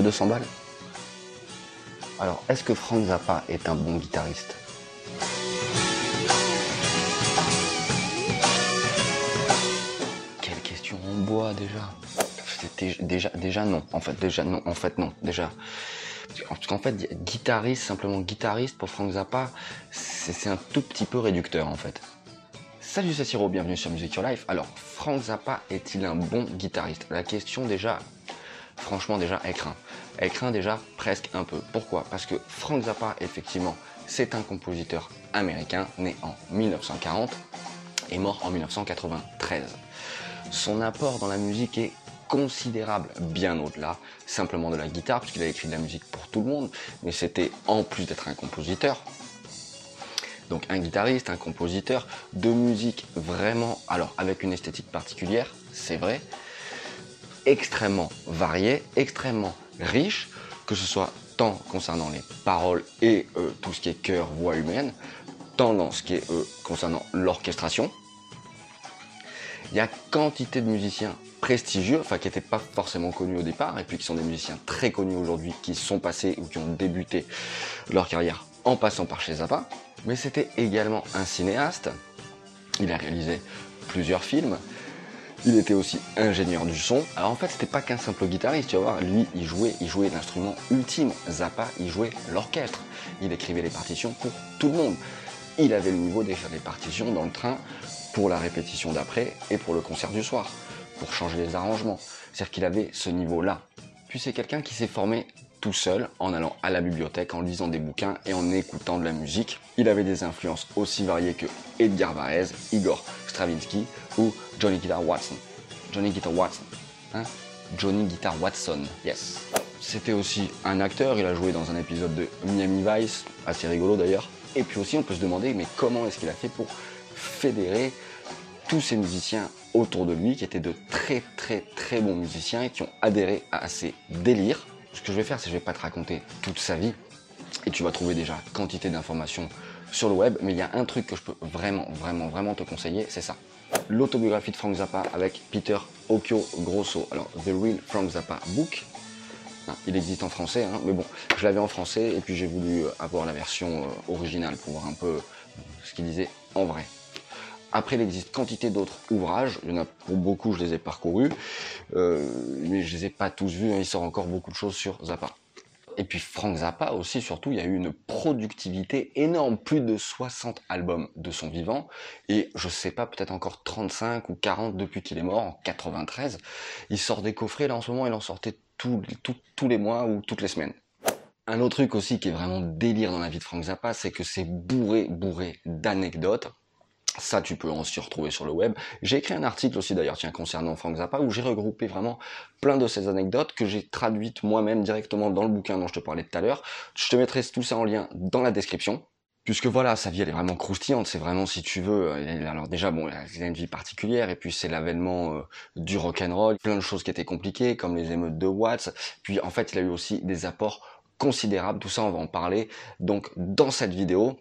veux 200 balles Alors, est-ce que Frank Zappa est un bon guitariste? Quelle question en bois déjà déjà, non. En fait, déjà non. En fait, non. Déjà. Parce qu'en fait, guitariste, simplement guitariste pour Frank Zappa, c'est un tout petit peu réducteur en fait. Salut, c'est bienvenue sur Music Your Life. Alors, Frank Zappa est-il un bon guitariste? La question déjà, franchement déjà, craint. Elle craint déjà presque un peu. Pourquoi? Parce que Frank Zappa, effectivement, c'est un compositeur américain né en 1940 et mort en 1993. Son apport dans la musique est considérable, bien au-delà simplement de la guitare, puisqu'il a écrit de la musique pour tout le monde, mais c'était en plus d'être un compositeur, donc un guitariste, un compositeur de musique vraiment, alors avec une esthétique particulière, c'est vrai, extrêmement variée, extrêmement riche, que ce soit tant concernant les paroles et euh, tout ce qui est cœur, voix humaine, tant dans ce qui est euh, concernant l'orchestration. Il y a quantité de musiciens prestigieux, enfin qui n'étaient pas forcément connus au départ, et puis qui sont des musiciens très connus aujourd'hui, qui sont passés ou qui ont débuté leur carrière en passant par chez Zappa. Mais c'était également un cinéaste. Il a réalisé plusieurs films. Il était aussi ingénieur du son. Alors en fait, c'était pas qu'un simple guitariste, tu vas voir. Lui, il jouait, il jouait l'instrument ultime. Zappa, il jouait l'orchestre. Il écrivait les partitions pour tout le monde. Il avait le niveau d'écrire les partitions dans le train pour la répétition d'après et pour le concert du soir pour changer les arrangements. C'est-à-dire qu'il avait ce niveau-là. Puis c'est quelqu'un qui s'est formé tout seul en allant à la bibliothèque, en lisant des bouquins et en écoutant de la musique. Il avait des influences aussi variées que Edgar Varese, Igor Stravinsky ou Johnny Guitar Watson. Johnny Guitar Watson. Hein? Johnny Guitar Watson, yes. C'était aussi un acteur, il a joué dans un épisode de Miami Vice, assez rigolo d'ailleurs. Et puis aussi on peut se demander mais comment est-ce qu'il a fait pour fédérer tous ces musiciens autour de lui qui étaient de très très très bons musiciens et qui ont adhéré à ces délires? Ce que je vais faire, c'est que je vais pas te raconter toute sa vie et tu vas trouver déjà quantité d'informations sur le web, mais il y a un truc que je peux vraiment vraiment vraiment te conseiller, c'est ça. L'autobiographie de Frank Zappa avec Peter Occhio Grosso. Alors, The Real Frank Zappa Book. Hein, il existe en français, hein, mais bon, je l'avais en français et puis j'ai voulu avoir la version euh, originale pour voir un peu ce qu'il disait en vrai. Après, il existe quantité d'autres ouvrages. Il y en a pour beaucoup, je les ai parcourus, euh, mais je les ai pas tous vus. Hein. Il sort encore beaucoup de choses sur Zappa. Et puis Frank Zappa aussi, surtout, il y a eu une productivité énorme, plus de 60 albums de son vivant, et je sais pas, peut-être encore 35 ou 40 depuis qu'il est mort, en 93. Il sort des coffrets, là en ce moment, il en sortait tous, tous les mois ou toutes les semaines. Un autre truc aussi qui est vraiment délire dans la vie de Frank Zappa, c'est que c'est bourré, bourré d'anecdotes. Ça, tu peux aussi retrouver sur le web. J'ai écrit un article aussi d'ailleurs, tiens, concernant Frank Zappa, où j'ai regroupé vraiment plein de ces anecdotes que j'ai traduites moi-même directement dans le bouquin dont je te parlais tout à l'heure. Je te mettrai tout ça en lien dans la description. Puisque voilà, sa vie elle est vraiment croustillante, c'est vraiment si tu veux. Alors déjà bon, il a une vie particulière et puis c'est l'avènement euh, du rock and roll, plein de choses qui étaient compliquées comme les émeutes de Watts. Puis en fait, il a eu aussi des apports considérables. Tout ça, on va en parler. Donc dans cette vidéo,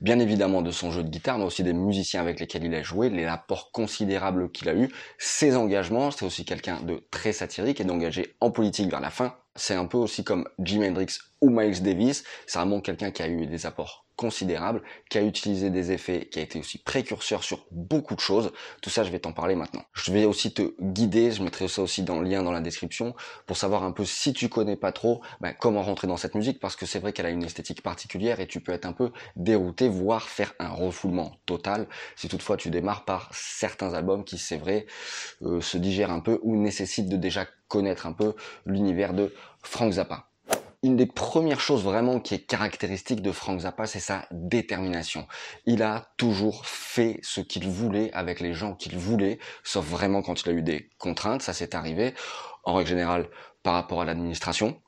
bien évidemment de son jeu de guitare, mais aussi des musiciens avec lesquels il a joué, les apports considérables qu'il a eu, ses engagements, c'est aussi quelqu'un de très satirique et d'engagé en politique vers la fin. C'est un peu aussi comme Jim Hendrix ou Miles Davis, c'est vraiment quelqu'un qui a eu des apports considérable, qui a utilisé des effets, qui a été aussi précurseur sur beaucoup de choses. Tout ça, je vais t'en parler maintenant. Je vais aussi te guider, je mettrai ça aussi dans le lien dans la description, pour savoir un peu si tu connais pas trop, ben, comment rentrer dans cette musique, parce que c'est vrai qu'elle a une esthétique particulière et tu peux être un peu dérouté, voire faire un refoulement total, si toutefois tu démarres par certains albums qui, c'est vrai, euh, se digèrent un peu ou nécessitent de déjà connaître un peu l'univers de Frank Zappa une des premières choses vraiment qui est caractéristique de Frank Zappa, c'est sa détermination. Il a toujours fait ce qu'il voulait avec les gens qu'il voulait, sauf vraiment quand il a eu des contraintes, ça s'est arrivé, en règle générale, par rapport à l'administration.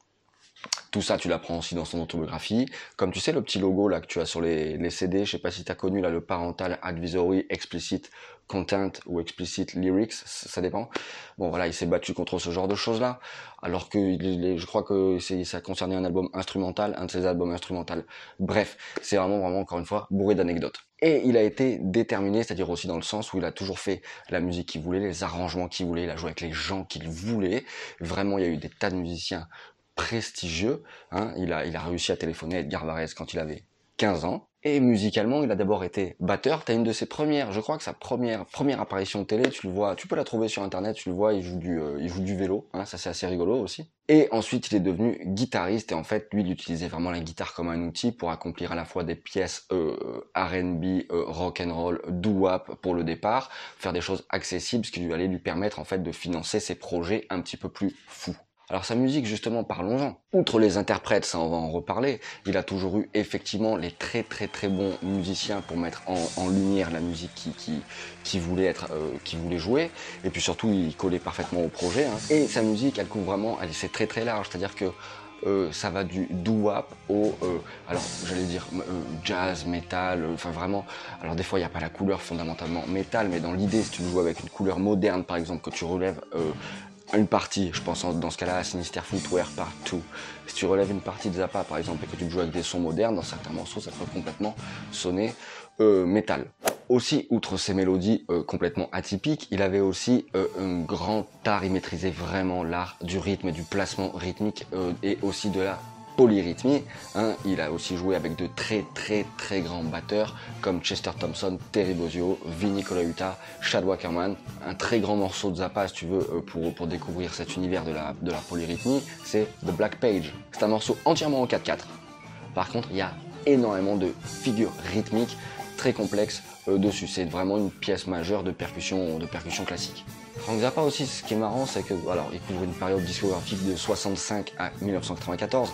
Tout ça, tu l'apprends aussi dans son autobiographie. Comme tu sais, le petit logo là que tu as sur les, les CD, je sais pas si tu as connu là le Parental Advisory Explicit Content ou Explicit Lyrics, ça dépend. Bon voilà, il s'est battu contre ce genre de choses là, alors que je crois que ça concernait un album instrumental, un de ses albums instrumentaux. Bref, c'est vraiment vraiment encore une fois bourré d'anecdotes. Et il a été déterminé, c'est-à-dire aussi dans le sens où il a toujours fait la musique qu'il voulait, les arrangements qu'il voulait, il a joué avec les gens qu'il voulait. Vraiment, il y a eu des tas de musiciens prestigieux. Hein. Il, a, réussi à téléphoner à Edgar Varese quand il avait 15 ans. Et musicalement, il a d'abord été batteur. T'as une de ses premières, je crois que sa première première apparition télé, tu le vois, tu peux la trouver sur internet, tu le vois, il joue du euh, joue du vélo, hein, ça c'est assez rigolo aussi. Et ensuite, il est devenu guitariste et en fait, lui, il utilisait vraiment la guitare comme un outil pour accomplir à la fois des pièces euh, R&B, euh, rock and roll, doo wop pour le départ, faire des choses accessibles, ce qui lui allait lui permettre en fait de financer ses projets un petit peu plus fous. Alors sa musique, justement, parlons-en. Outre les interprètes, ça on va en reparler, il a toujours eu effectivement les très très très bons musiciens pour mettre en, lumière la musique qui, qui, voulait être, euh, qui voulait jouer. Et puis surtout, il collait parfaitement au projet. Hein. Et sa musique, elle couvre vraiment, elle c'est très très large. C'est-à-dire que euh, ça va du doo-wop au, euh, alors j'allais dire euh, jazz, metal, enfin vraiment. Alors des fois il n'y a pas la couleur fondamentalement métal, mais dans l'idée si tu joues avec une couleur moderne par exemple que tu relèves une partie, je pense dans ce cas-là à Sinister Footwear partout. Si tu relèves une partie de Zappa par exemple et que tu joues avec des sons modernes, dans certains morceaux ça peut complètement sonner euh, métal. Aussi, outre ces mélodies euh, complètement atypiques, il avait aussi euh, un grand art, il maîtrisait vraiment l'art du rythme et du placement rythmique et aussi de la polyrythmie. Hein. Il a aussi joué avec de très très très grands batteurs comme Chester Thompson, Terry Bozzio, Vinny Colaiuta, Chad Wackerman. Un très grand morceau de Zappa, si tu veux, euh, pour, pour découvrir cet univers de la, de la polyrythmie, c'est The Black Page. C'est un morceau entièrement en 4-4. Par contre, il y a énormément de figures rythmiques très complexes euh, dessus. C'est vraiment une pièce majeure de percussion, de percussion classique. Frank Zappa aussi, ce qui est marrant, c'est que, alors, il couvre une période discographique de 65 à 1994,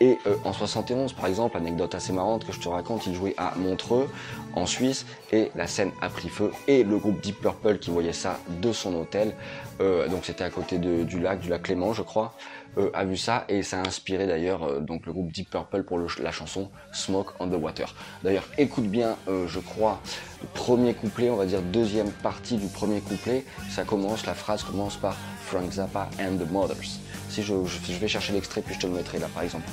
et euh, en 71, par exemple, anecdote assez marrante que je te raconte, il jouait à Montreux, en Suisse, et la scène a pris feu. Et le groupe Deep Purple qui voyait ça de son hôtel, euh, donc c'était à côté du lac, du lac Clément, je crois, euh, a vu ça et ça a inspiré d'ailleurs donc le groupe Deep Purple pour la chanson Smoke on the Water. D'ailleurs, écoute bien, je crois, premier couplet, on va dire deuxième partie du premier couplet, ça commence, la phrase commence par Frank Zappa and the Mothers. Si je, vais chercher l'extrait, puis je te le mettrai là, par exemple.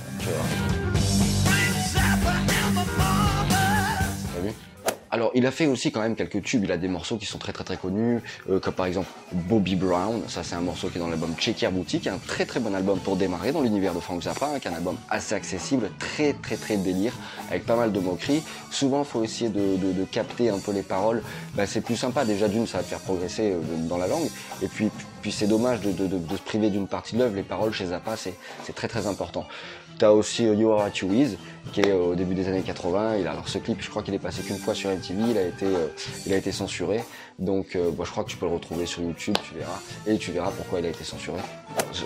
Alors, il a fait aussi quand même quelques tubes. Il a des morceaux qui sont très très très connus, euh, comme par exemple Bobby Brown. Ça, c'est un morceau qui est dans l'album Checker Boutique, un très très bon album pour démarrer dans l'univers de Frank Zappa, hein, qui est un album assez accessible, très très très délire, avec pas mal de moqueries. Souvent, il faut essayer de, capter un peu les paroles. Bah, c'est plus sympa. Déjà, d'une, ça va te faire progresser euh, dans la langue. Et puis, puis c'est dommage de, se priver d'une partie de l'œuvre. Les paroles chez Zappa, c'est très très important. T'as aussi euh, You Are What You Is, qui est euh, au début des années 80. Il a, alors ce clip, je crois qu'il est passé qu'une fois sur MTV, il a été, euh, il a été censuré. Donc bah, je crois que tu peux le retrouver sur YouTube, tu verras. Et tu verras pourquoi il a été censuré.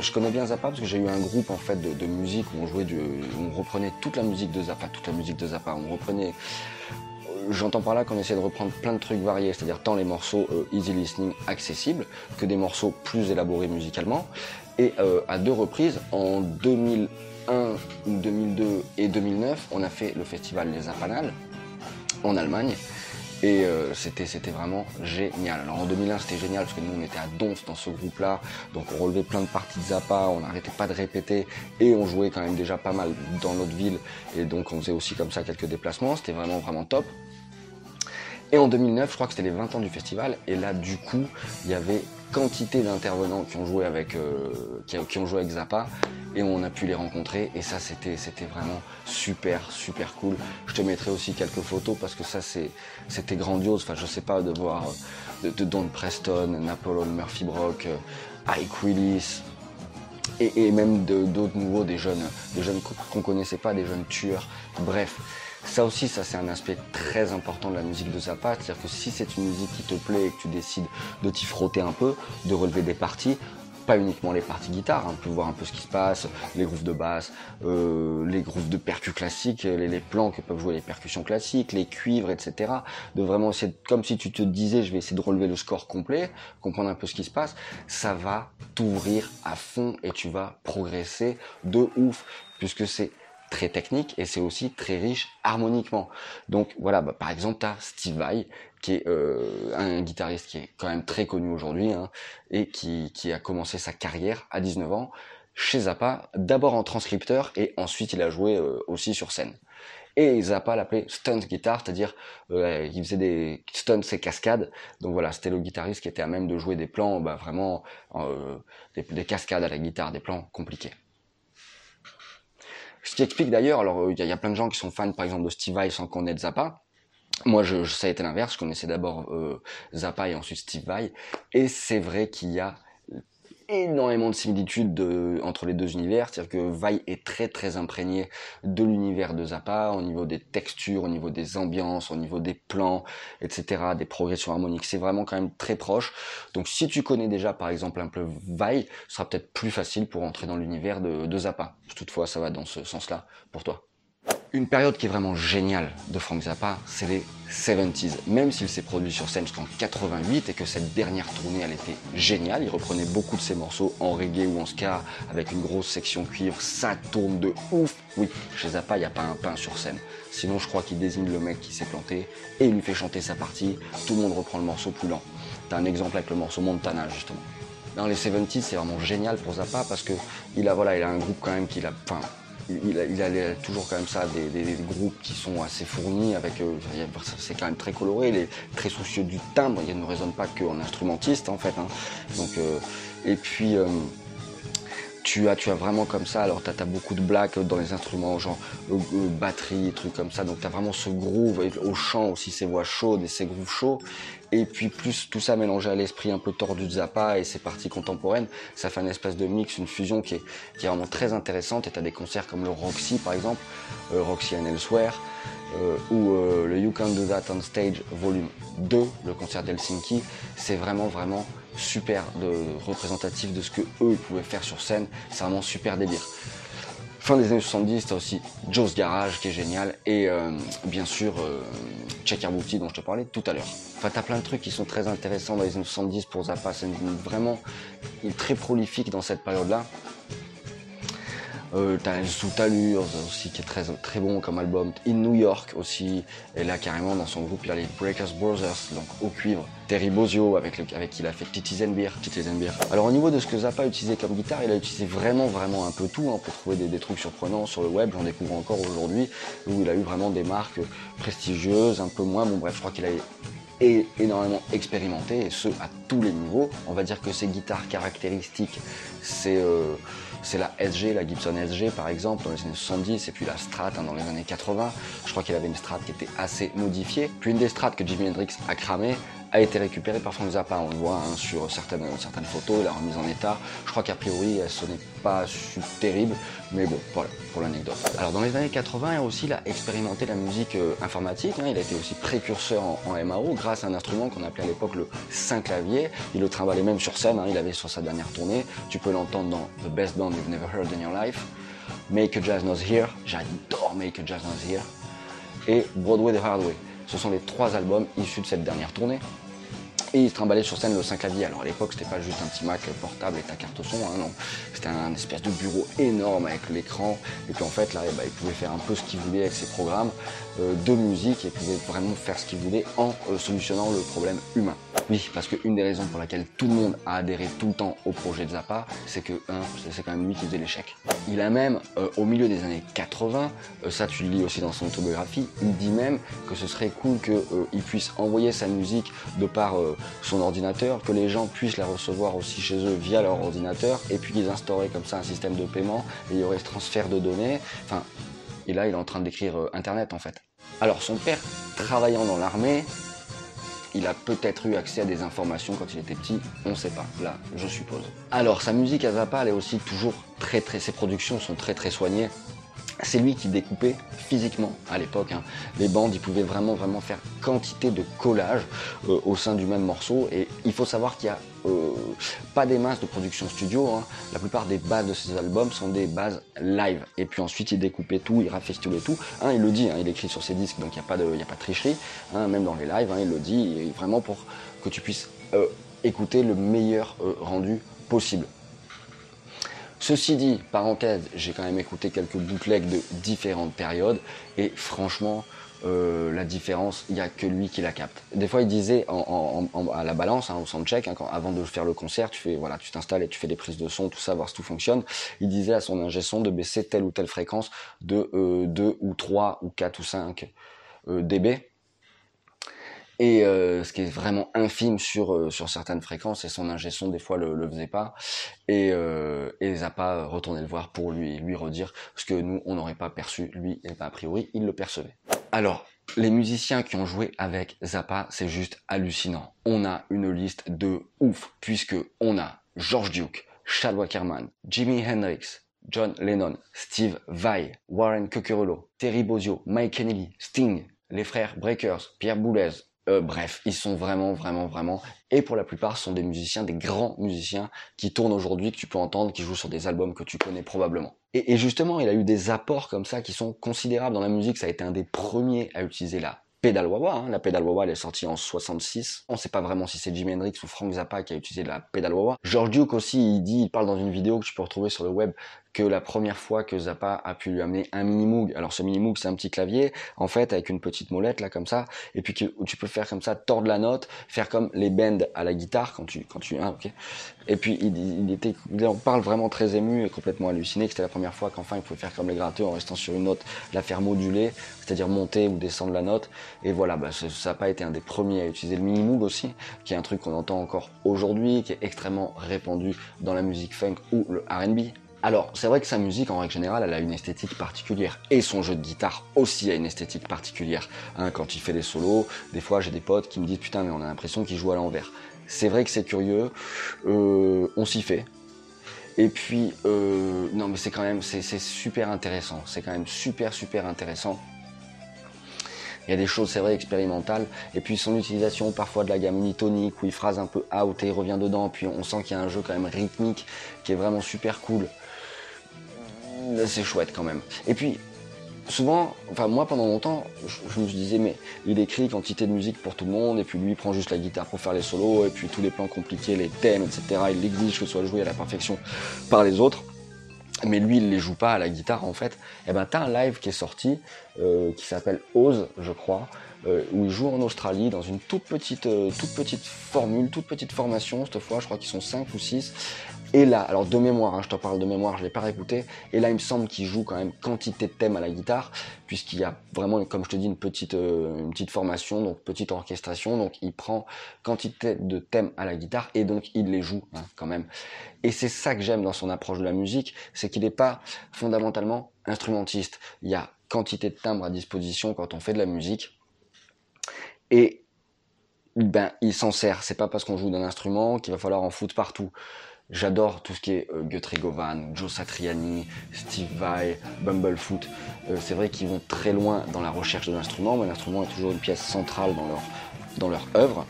Je, connais bien Zappa parce que j'ai eu un groupe en fait de, musique où on jouait du, on reprenait toute la musique de Zappa, toute la musique de Zappa. On reprenait J'entends par là qu'on essaie de reprendre plein de trucs variés, c'est-à-dire tant les morceaux easy listening accessibles que des morceaux plus élaborés musicalement. Et à deux reprises, en 2000 2002 et 2009, on a fait le festival Les Apanales en Allemagne. Et euh, c'était vraiment génial. Alors en 2001 c'était génial parce que nous on était à Dons dans ce groupe-là, donc on relevait plein de parties de Zappa, on n'arrêtait pas de répéter et on jouait quand même déjà pas mal dans notre ville et donc on faisait aussi comme ça quelques déplacements. C'était vraiment vraiment top. Et en 2009, je crois que c'était les 20 ans du festival et là du coup il y avait quantité d'intervenants qui ont joué avec euh, qui, ont joué avec Zappa et on a pu les rencontrer et ça c'était c'était vraiment super super cool. Je te mettrai aussi quelques photos parce que ça c'est c'était grandiose. Enfin je sais pas de voir de, Don Preston, Napoleon Murphy Brock, euh, Ike Willis et, et même d'autres nouveaux des jeunes des jeunes qu'on connaissait pas, des jeunes tueurs. Bref. Ça aussi, ça c'est un aspect très important de la musique de Zappa, c'est-à-dire que si c'est une musique qui te plaît et que tu décides de t'y frotter un peu, de relever des parties, pas uniquement les parties guitare, hein, on peut voir un peu ce qui se passe, les grooves de basse, euh, les grooves de percus classiques, les, plans que peuvent jouer les percussions classiques, les cuivres, etc. De vraiment essayer, comme si tu te disais, je vais essayer de relever le score complet, comprendre un peu ce qui se passe, ça va t'ouvrir à fond et tu vas progresser de ouf, puisque c'est très technique et c'est aussi très riche harmoniquement. Donc voilà, bah, par exemple, tu as Steve Vai, qui est euh, un guitariste qui est quand même très connu aujourd'hui hein, et qui, qui a commencé sa carrière à 19 ans chez Zappa, d'abord en transcripteur et ensuite il a joué euh, aussi sur scène. Et Zappa l'appelait stunt guitar, c'est-à-dire euh, il faisait des stunts et cascades. Donc voilà, c'était le guitariste qui était à même de jouer des plans, bah, vraiment euh, des, des cascades à la guitare, des plans compliqués. Ce qui explique d'ailleurs, alors il y, a plein de gens qui sont fans par exemple de Steve Vai sans connaître Zappa. Moi, je, ça a été l'inverse. Je connaissais d'abord euh, Zappa et ensuite Steve Vai. Et c'est vrai qu'il y a énormément de similitudes de, entre les deux univers, c'est-à-dire que Vai est très très imprégné de l'univers de Zappa au niveau des textures, au niveau des ambiances, au niveau des plans, etc., des progressions harmoniques. C'est vraiment quand même très proche. Donc si tu connais déjà par exemple un peu Vai, ce sera peut-être plus facile pour entrer dans l'univers de, de Zappa. Toutefois, ça va dans ce sens-là pour toi. Une période qui est vraiment géniale de Frank Zappa, c'est les 70s. Même s'il s'est produit sur scène jusqu'en 88 et que cette dernière tournée, elle était géniale. Il reprenait beaucoup de ses morceaux en reggae ou en ska avec une grosse section cuivre. Ça tourne de ouf. Oui, chez Zappa, il n'y a pas un pain sur scène. Sinon, je crois qu'il désigne le mec qui s'est planté et il lui fait chanter sa partie. Tout le monde reprend le morceau plus lent. T'as un exemple avec le morceau Montana, justement. Dans les 70s, c'est vraiment génial pour Zappa parce que il a, voilà, il a un groupe quand même qu'il a, enfin, il, a, toujours quand même ça, des, groupes qui sont assez fournis, avec euh, c'est quand même très coloré, il est très soucieux du timbre, il ne résonne pas qu'en instrumentiste en fait. Hein. Euh, et puis euh, tu as, tu as vraiment comme ça, alors tu as, beaucoup de black dans les instruments, genre batterie, trucs comme ça, donc tu as vraiment ce groove, au chant aussi ces voix chaudes et ces grooves chauds, et puis plus tout ça mélangé à l'esprit un peu tordu de Zappa et ses parties contemporaines, ça fait une espèce de mix, une fusion qui est, vraiment très intéressante. Et t'as des concerts comme le Roxy par exemple, euh, Roxy and Elsewhere, euh, ou euh, le You Can Do That on Stage Volume 2, le concert d'Helsinki. C'est vraiment vraiment super représentatif de ce que eux pouvaient faire sur scène. C'est vraiment super délire. Fin des années 70, t'as aussi Joe's Garage qui est génial et euh, bien sûr euh, Checker Booty dont je te parlais tout à l'heure. Enfin, t'as plein de trucs qui sont très intéressants dans les années 70 pour Zappa. C'est vraiment très prolifique dans cette période-là. Euh, t'as Sous Allure aussi qui est très très bon comme album. In New York aussi. Et là carrément dans son groupe il y a les Breakers Brothers donc au cuivre. Terry Bozio avec, avec qui il a fait Titi Zenbeer. Alors au niveau de ce que Zappa a utilisé comme guitare, il a utilisé vraiment vraiment un peu tout hein, pour trouver des, des, trucs surprenants sur le web. J'en découvre encore aujourd'hui où il a eu vraiment des marques prestigieuses, un peu moins. Bon bref, je crois qu'il a énormément expérimenté et ce à tous les niveaux. On va dire que ses guitares caractéristiques, c'est euh, c'est la SG, la Gibson SG par exemple, dans les années 70, et puis la Strat hein, dans les années 80. Je crois qu'il avait une Strat qui était assez modifiée. Puis une des Strats que Jimi Hendrix a cramé a été récupérée par Frank Zappa. On le voit hein, sur certaines, photos, la remise en état. Je crois qu'a priori, elle sonnait pas terrible, mais bon, voilà, pour l'anecdote. Alors dans les années 80, il a expérimenté la musique euh, informatique. Hein. il a été aussi précurseur en, MAO grâce à un instrument qu'on appelait à l'époque le 5 clavier. Il le travaillait même sur scène. il avait sur sa dernière tournée. Tu peux l'entendre dans The Best Band You've Never Heard in Your Life. Make a Jazz Knows Here. J'adore Make a Jazz Knows Here. Et Broadway the Hard Way. Ce sont les trois albums issus de cette dernière tournée. Et il trimballait sur scène le 5 clavier. Alors à l'époque, c'était pas juste un petit Mac portable et ta carte son, hein, non. C'était un espèce de bureau énorme avec l'écran. Et puis en fait, là, eh ben, il pouvait faire un peu ce qu'il voulait avec ses programmes euh, de musique et pouvait vraiment faire ce qu'il voulait en euh, solutionnant le problème humain. Oui, parce qu'une des raisons pour laquelle tout le monde a adhéré tout le temps au projet de Zappa, c'est que, un, c'est quand même lui qui faisait l'échec. Il a même, euh, au milieu des années 80, ça tu le lis aussi dans son autobiographie, il dit même que ce serait cool qu'il puisse envoyer sa musique de par son ordinateur, que les gens puissent la recevoir aussi chez eux via leur ordinateur, et puis qu'ils instauraient comme ça un système de paiement, et il y aurait ce transfert de données. Enfin, et là, il est en train d'écrire euh, Internet en fait. Alors son père, travaillant dans l'armée, il a peut-être eu accès à des informations quand il était petit, on ne sait pas, là, je suppose. Alors sa musique à Zappa, elle est aussi toujours très très, ses productions sont très très soignées. C'est lui qui découpait physiquement à l'époque. Hein. Les bandes, ils pouvaient vraiment vraiment faire quantité de collage euh, au sein du même morceau. Et il faut savoir qu'il y a euh, pas des masses de production studio. Hein. La plupart des bases de ces albums sont des bases live. Et puis ensuite, il découpait tout, il rafestolait tout. Hein, il le dit, il écrit sur ses disques, donc il n'y a pas de, il a pas de tricherie. même dans les lives, il le dit, vraiment pour que tu puisses euh, écouter le meilleur rendu possible. Ceci dit, parenthèse, j'ai quand même écouté quelques bootlegs de différentes périodes et franchement, euh, la différence, il n'y a que lui qui la capte. Des fois, il disait à la balance, hein, au soundcheck, hein, avant de faire le concert, tu fais, voilà, tu t'installes et tu fais des prises de son, tout ça, voir si tout fonctionne. Il disait à son ingé son de baisser telle ou telle fréquence de euh, 2 ou 3 ou 4 ou 5 euh, dB et euh, ce qui est vraiment infime sur euh, sur certaines fréquences et son ingé son des fois le, le faisait pas et euh, et Zappa retournait le voir pour lui lui redire ce que nous on n'aurait pas perçu lui et a priori il le percevait. Alors les musiciens qui ont joué avec Zappa, c'est juste hallucinant. On a une liste de ouf puisque on a George Duke, Chad Wackerman, Jimi Hendrix, John Lennon, Steve Vai, Warren Cucurullo, Terry Bozzio, Mike Kennedy, Sting, les frères Breakers, Pierre Boulez, euh, bref, ils sont vraiment, vraiment, vraiment, et pour la plupart, sont des musiciens, des grands musiciens qui tournent aujourd'hui, que tu peux entendre, qui jouent sur des albums que tu connais probablement. Et, justement, il a eu des apports comme ça qui sont considérables dans la musique. Ça a été un des premiers à utiliser la pédale wah hein. La pédale wah elle est sortie en 66. On sait pas vraiment si c'est Jimi Hendrix ou Frank Zappa qui a utilisé la pédale wah George Duke aussi, il dit, il parle dans une vidéo que tu peux retrouver sur le web que la première fois que Zappa a pu lui amener un mini Moog. Alors ce mini Moog c'est un petit clavier en fait avec une petite molette là comme ça et puis tu, tu peux faire comme ça tordre la note, faire comme les bends à la guitare quand tu quand tu hein, OK. Et puis il, était il en parle vraiment très ému et complètement halluciné que c'était la première fois qu'enfin il pouvait faire comme les gratteux en restant sur une note, la faire moduler, c'est-à-dire monter ou descendre la note et voilà, bah, pas été un des premiers à utiliser le mini Moog aussi, qui est un truc qu'on entend encore aujourd'hui, qui est extrêmement répandu dans la musique funk ou le R&B alors, c'est vrai que sa musique, en règle générale, elle a une esthétique particulière. Et son jeu de guitare aussi a une esthétique particulière. Hein, quand il fait des solos, des fois j'ai des potes qui me disent putain mais on a l'impression qu'il joue à l'envers. C'est vrai que c'est curieux, euh, on s'y fait. Et puis, euh, non mais c'est quand même, c'est super intéressant. C'est quand même super super intéressant. Il y a des choses, c'est vrai, expérimentales. Et puis son utilisation parfois de la gamme unitonique, où il phrase un peu out et il revient dedans. Puis on sent qu'il y a un jeu quand même rythmique qui est vraiment super cool c'est chouette quand même. Et puis, souvent, enfin moi pendant longtemps, je, me disais mais il écrit quantité de musique pour tout le monde et puis lui il prend juste la guitare pour faire les solos et puis tous les plans compliqués, les thèmes, etc. Il exige que ce soit joué à la perfection par les autres. Mais lui, il les joue pas à la guitare en fait. Et eh ben t'as un live qui est sorti euh, qui s'appelle Ose, je crois, euh, où il joue en Australie dans une toute petite, euh, toute petite formule, toute petite formation cette fois. Je crois qu'ils sont 5 ou 6 et là, alors de mémoire, hein, je te parle de mémoire, je l'ai pas réécouté. Et là, il me semble qu'il joue quand même quantité de thèmes à la guitare, puisqu'il y a vraiment, comme je te dis, une petite, euh, une petite formation, donc petite orchestration. Donc il prend quantité de thèmes à la guitare et donc il les joue hein, quand même. Et c'est ça que j'aime dans son approche de la musique, c'est qu'il n'est pas fondamentalement instrumentiste. Il y a quantité de timbres à disposition quand on fait de la musique. Et ben, il s'en sert. C'est pas parce qu'on joue d'un instrument qu'il va falloir en foutre partout. J'adore tout ce qui est euh, Guthrie Govan, Joe Satriani, Steve Vai, Bumblefoot. Euh, c'est vrai qu'ils vont très loin dans la recherche de l'instrument, mais l'instrument est toujours une pièce centrale dans leur, dans leur œuvre.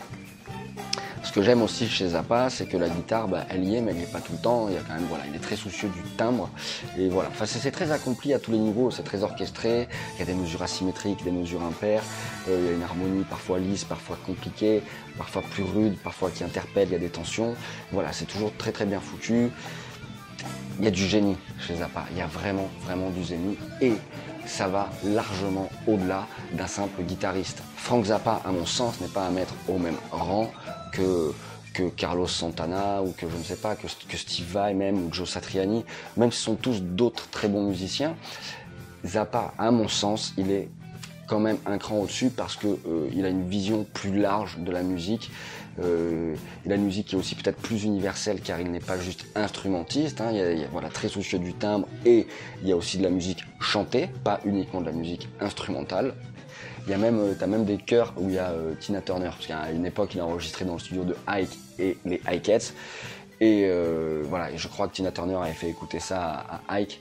Ce que j'aime aussi chez Zappa, c'est que la guitare, bah, elle y est, mais elle n'y est pas tout le temps. Il y a quand même, voilà, il est très soucieux du timbre. Et voilà. Enfin, c'est très accompli à tous les niveaux. C'est très orchestré. Il y a des mesures asymétriques, des mesures impaires. Euh, il y a une harmonie parfois lisse, parfois compliquée, parfois plus rude, parfois qui interpelle. Il y a des tensions. Voilà, c'est toujours très très bien foutu. Il y a du génie chez Zappa. Il y a vraiment, vraiment du génie. Et ça va largement au-delà d'un simple guitariste. Frank Zappa, à mon sens, n'est pas à mettre au même rang que, Carlos Santana ou que je ne sais pas, que, Steve Vai même ou Joe Satriani, même si ce sont tous d'autres très bons musiciens, Zappa, à mon sens, il est quand même un cran au-dessus parce que euh, il a une vision plus large de la musique. Euh, il a une musique est aussi peut-être plus universelle car il n'est pas juste instrumentiste. Hein. il, est voilà, très soucieux du timbre et il y a aussi de la musique chantée, pas uniquement de la musique instrumentale. Il y a même, euh, t'as même des chœurs où il y a euh, Tina Turner, parce qu'à une époque, il a enregistré dans le studio de Ike et les Ikeettes. Et euh, voilà, je crois que Tina Turner avait fait écouter ça à, Ike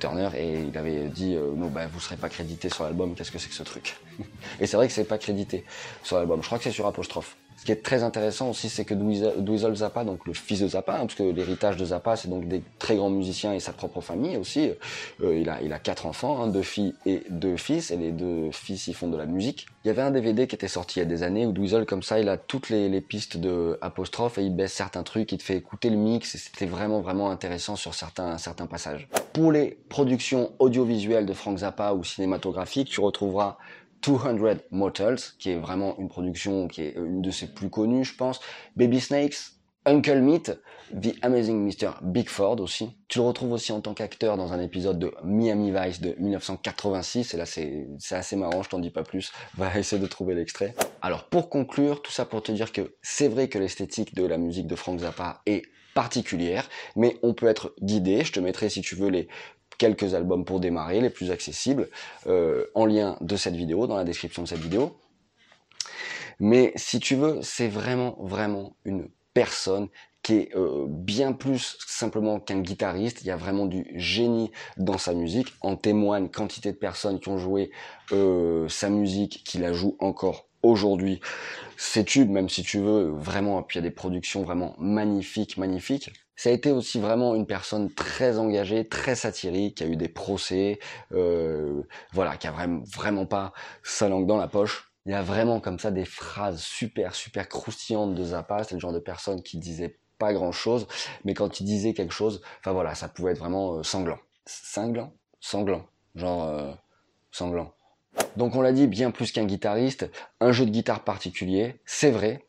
Turner et il avait dit non ben vous serez pas crédité sur l'album, qu'est-ce que c'est que ce truc? Et c'est vrai que c'est pas crédité sur l'album. Je crois que c'est sur apostrophe. Ce qui est très intéressant aussi, c'est que Dweezil Zappa, donc le fils de Zappa, hein, parce que l'héritage de Zappa, c'est donc des très grands musiciens et sa propre famille aussi. Euh, il, a, il a quatre enfants, hein, deux filles et deux fils, et les deux fils, ils font de la musique. Il y avait un DVD qui était sorti il y a des années où Dweezil, comme ça, il a toutes les, les pistes de apostrophe et il baisse certains trucs, il te fait écouter le mix, et c'était vraiment, vraiment intéressant sur certains, certains passages. Pour les productions audiovisuelles de Frank Zappa ou cinématographiques, tu retrouveras 200 Motels, qui est vraiment une production qui est une de ses plus connues, je pense. Baby Snakes, Uncle Meat, The Amazing Mr. Bigford aussi. Tu le retrouves aussi en tant qu'acteur dans un épisode de Miami Vice de 1986. Et là, c'est assez marrant, je t'en dis pas plus. Va essayer de trouver l'extrait. Alors, pour conclure, tout ça pour te dire que c'est vrai que l'esthétique de la musique de Frank Zappa est particulière, mais on peut être guidé. Je te mettrai, si tu veux, les quelques albums pour démarrer, les plus accessibles, euh, en lien de cette vidéo, dans la description de cette vidéo. Mais si tu veux, c'est vraiment, vraiment une personne qui est euh, bien plus simplement qu'un guitariste. Il y a vraiment du génie dans sa musique. En témoigne quantité de personnes qui ont joué euh, sa musique, qui la jouent encore aujourd'hui. Ces tubes, même si tu veux, vraiment, puis il y a des productions vraiment magnifiques, magnifiques. Ça a été aussi vraiment une personne très engagée, très satirique, qui a eu des procès, euh, voilà, qui a vraiment, vraiment pas sa langue dans la poche. Il y a vraiment comme ça des phrases super, super croustillantes de Zappa. C'est le genre de personne qui disait pas grand chose, mais quand il disait quelque chose, enfin voilà, ça pouvait être vraiment euh, sanglant. Cinglant Sanglant. Genre, euh, sanglant. Donc on l'a dit, bien plus qu'un guitariste, un jeu de guitare particulier, c'est vrai,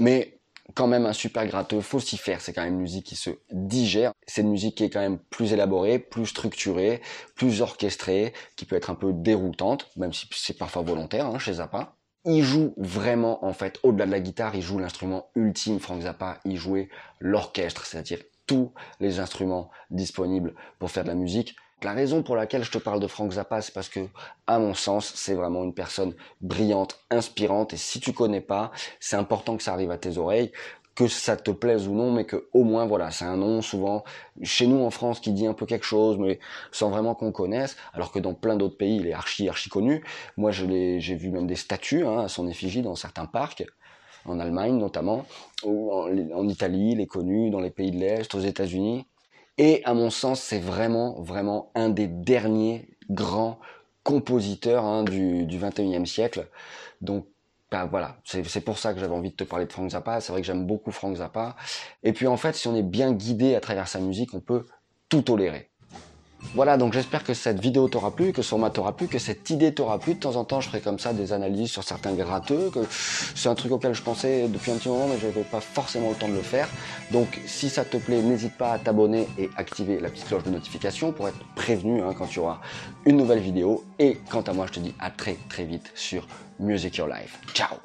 mais quand même un super gratteux, faut s'y faire, c'est quand même une musique qui se digère, c'est une musique qui est quand même plus élaborée, plus structurée, plus orchestrée, qui peut être un peu déroutante, même si c'est parfois volontaire hein, chez Zappa. Il joue vraiment, en fait, au-delà de la guitare, il joue l'instrument ultime, Frank Zappa, il jouait l'orchestre, c'est-à-dire tous les instruments disponibles pour faire de la musique. La raison pour laquelle je te parle de Frank Zappa, c'est parce que, à mon sens, c'est vraiment une personne brillante, inspirante, et si tu connais pas, c'est important que ça arrive à tes oreilles, que ça te plaise ou non, mais que au moins voilà, c'est un nom souvent chez nous en France qui dit un peu quelque chose, mais sans vraiment qu'on connaisse, alors que dans plein d'autres pays il est archi archi connu. Moi je l'ai, j'ai vu même des statues hein, à son effigie dans certains parcs, en Allemagne notamment, ou en, en Italie, il est connu dans les pays de l'Est, aux États-Unis. Et à mon sens, c'est vraiment, vraiment un des derniers grands compositeurs hein, du, du 21e siècle. Donc, bah voilà, c'est pour ça que j'avais envie de te parler de Frank Zappa. C'est vrai que j'aime beaucoup Frank Zappa. Et puis en fait, si on est bien guidé à travers sa musique, on peut tout tolérer. Voilà, donc j'espère que cette vidéo t'aura plu, que ce format t'aura plu, que cette idée t'aura plu. De temps en temps, je ferai comme ça des analyses sur certains gratteux, que c'est un truc auquel je pensais depuis un petit moment, mais je n'avais pas forcément le temps de le faire. Donc, si ça te plaît, n'hésite pas à t'abonner et activer la petite cloche de notification pour être prévenu hein, quand tu auras une nouvelle vidéo. Et quant à moi, je te dis à très très vite sur Music Your Life. Ciao